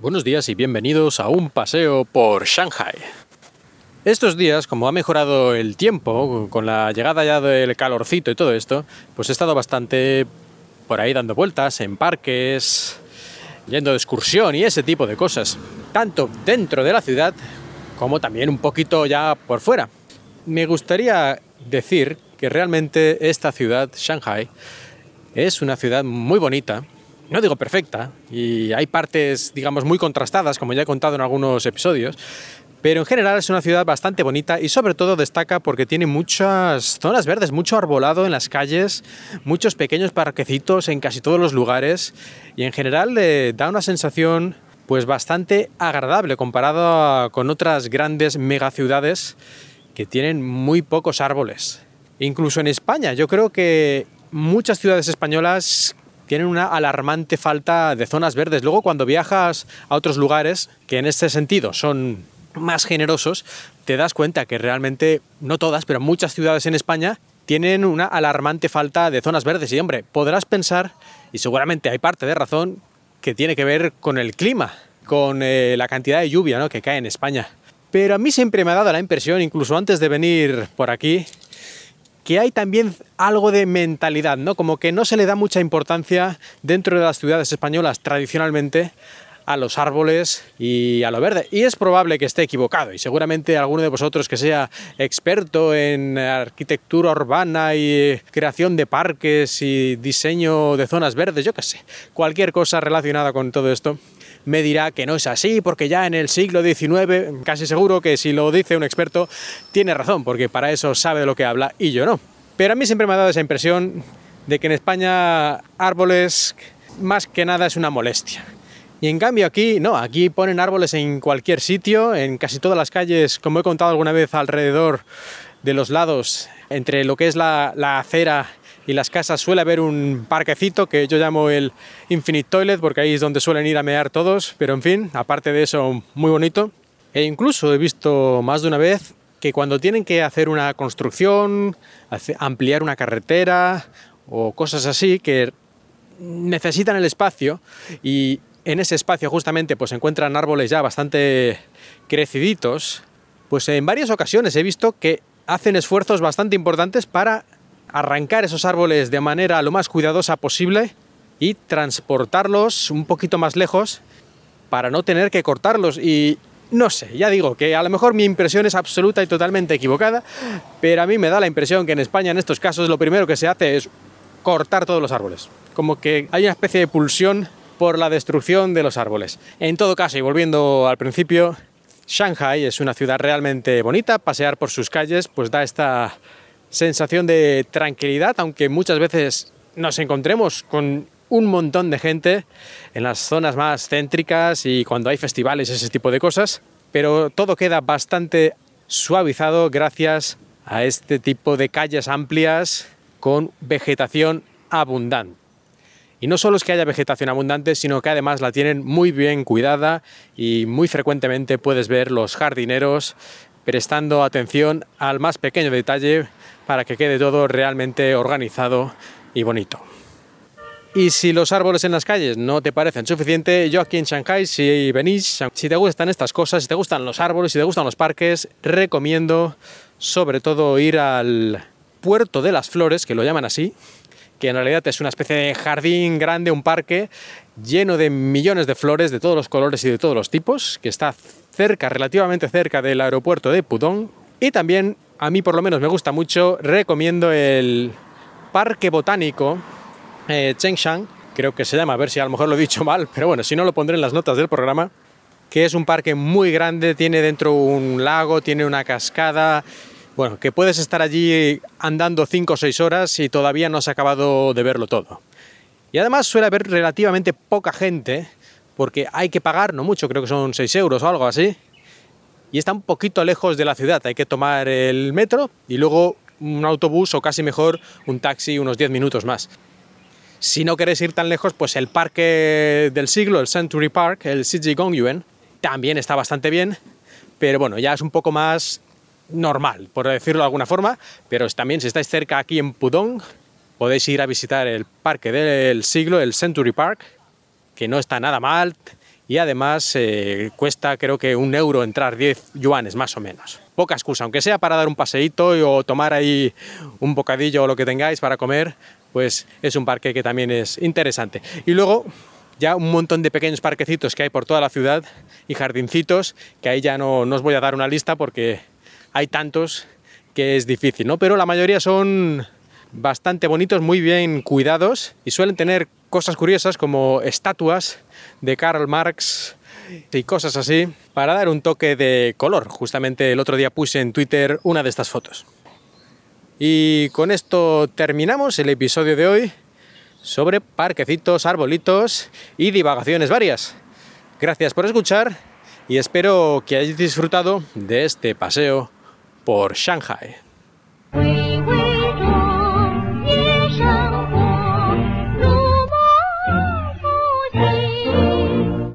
Buenos días y bienvenidos a un paseo por Shanghai. Estos días, como ha mejorado el tiempo, con la llegada ya del calorcito y todo esto, pues he estado bastante por ahí dando vueltas en parques, yendo de excursión y ese tipo de cosas, tanto dentro de la ciudad como también un poquito ya por fuera. Me gustaría decir que realmente esta ciudad, Shanghai, es una ciudad muy bonita, no digo perfecta, y hay partes, digamos, muy contrastadas, como ya he contado en algunos episodios, pero en general es una ciudad bastante bonita y sobre todo destaca porque tiene muchas zonas verdes, mucho arbolado en las calles, muchos pequeños parquecitos en casi todos los lugares y en general le da una sensación pues bastante agradable comparado con otras grandes megaciudades que tienen muy pocos árboles. Incluso en España, yo creo que muchas ciudades españolas tienen una alarmante falta de zonas verdes. Luego cuando viajas a otros lugares, que en este sentido son más generosos, te das cuenta que realmente, no todas, pero muchas ciudades en España tienen una alarmante falta de zonas verdes. Y hombre, podrás pensar, y seguramente hay parte de razón, que tiene que ver con el clima, con eh, la cantidad de lluvia ¿no? que cae en España. Pero a mí siempre me ha dado la impresión, incluso antes de venir por aquí, que hay también algo de mentalidad, ¿no? Como que no se le da mucha importancia dentro de las ciudades españolas tradicionalmente a los árboles y a lo verde. Y es probable que esté equivocado y seguramente alguno de vosotros que sea experto en arquitectura urbana y creación de parques y diseño de zonas verdes, yo qué sé, cualquier cosa relacionada con todo esto, me dirá que no es así, porque ya en el siglo XIX, casi seguro que si lo dice un experto, tiene razón, porque para eso sabe de lo que habla y yo no. Pero a mí siempre me ha dado esa impresión de que en España árboles más que nada es una molestia. Y en cambio aquí, no, aquí ponen árboles en cualquier sitio, en casi todas las calles, como he contado alguna vez, alrededor de los lados, entre lo que es la, la acera y las casas suele haber un parquecito que yo llamo el Infinite Toilet porque ahí es donde suelen ir a mear todos, pero en fin, aparte de eso, muy bonito. E incluso he visto más de una vez que cuando tienen que hacer una construcción, ampliar una carretera o cosas así que necesitan el espacio y en ese espacio justamente pues encuentran árboles ya bastante creciditos, pues en varias ocasiones he visto que hacen esfuerzos bastante importantes para arrancar esos árboles de manera lo más cuidadosa posible y transportarlos un poquito más lejos para no tener que cortarlos y no sé, ya digo que a lo mejor mi impresión es absoluta y totalmente equivocada, pero a mí me da la impresión que en España en estos casos lo primero que se hace es cortar todos los árboles. Como que hay una especie de pulsión por la destrucción de los árboles. En todo caso, y volviendo al principio, Shanghai es una ciudad realmente bonita, pasear por sus calles pues da esta sensación de tranquilidad, aunque muchas veces nos encontremos con un montón de gente en las zonas más céntricas y cuando hay festivales, ese tipo de cosas, pero todo queda bastante suavizado gracias a este tipo de calles amplias con vegetación abundante. Y no solo es que haya vegetación abundante, sino que además la tienen muy bien cuidada y muy frecuentemente puedes ver los jardineros prestando atención al más pequeño detalle para que quede todo realmente organizado y bonito. Y si los árboles en las calles no te parecen suficiente, yo aquí en Shanghai, si venís, si te gustan estas cosas, si te gustan los árboles, si te gustan los parques, recomiendo sobre todo ir al Puerto de las Flores, que lo llaman así, que en realidad es una especie de jardín grande, un parque lleno de millones de flores de todos los colores y de todos los tipos, que está cerca, relativamente cerca del aeropuerto de Pudong. Y también a mí por lo menos me gusta mucho, recomiendo el Parque Botánico eh, Chengshan, creo que se llama, a ver si a lo mejor lo he dicho mal, pero bueno, si no lo pondré en las notas del programa, que es un parque muy grande, tiene dentro un lago, tiene una cascada, bueno, que puedes estar allí andando 5 o 6 horas y todavía no has acabado de verlo todo. Y además suele haber relativamente poca gente, porque hay que pagar, no mucho, creo que son 6 euros o algo así, y está un poquito lejos de la ciudad. Hay que tomar el metro y luego un autobús o casi mejor un taxi unos 10 minutos más. Si no queréis ir tan lejos, pues el parque del siglo, el Century Park, el Gongyuan, también está bastante bien, pero bueno, ya es un poco más normal, por decirlo de alguna forma, pero también si estáis cerca aquí en Pudong, podéis ir a visitar el parque del siglo, el Century Park, que no está nada mal, y además eh, cuesta creo que un euro entrar, 10 yuanes más o menos. Poca excusa, aunque sea para dar un paseíto o tomar ahí un bocadillo o lo que tengáis para comer, pues es un parque que también es interesante. Y luego ya un montón de pequeños parquecitos que hay por toda la ciudad y jardincitos, que ahí ya no, no os voy a dar una lista porque hay tantos que es difícil, ¿no? Pero la mayoría son bastante bonitos, muy bien cuidados y suelen tener cosas curiosas como estatuas de Karl Marx y cosas así para dar un toque de color. Justamente el otro día puse en Twitter una de estas fotos. Y con esto terminamos el episodio de hoy sobre parquecitos, arbolitos y divagaciones varias. Gracias por escuchar y espero que hayáis disfrutado de este paseo por Shanghai.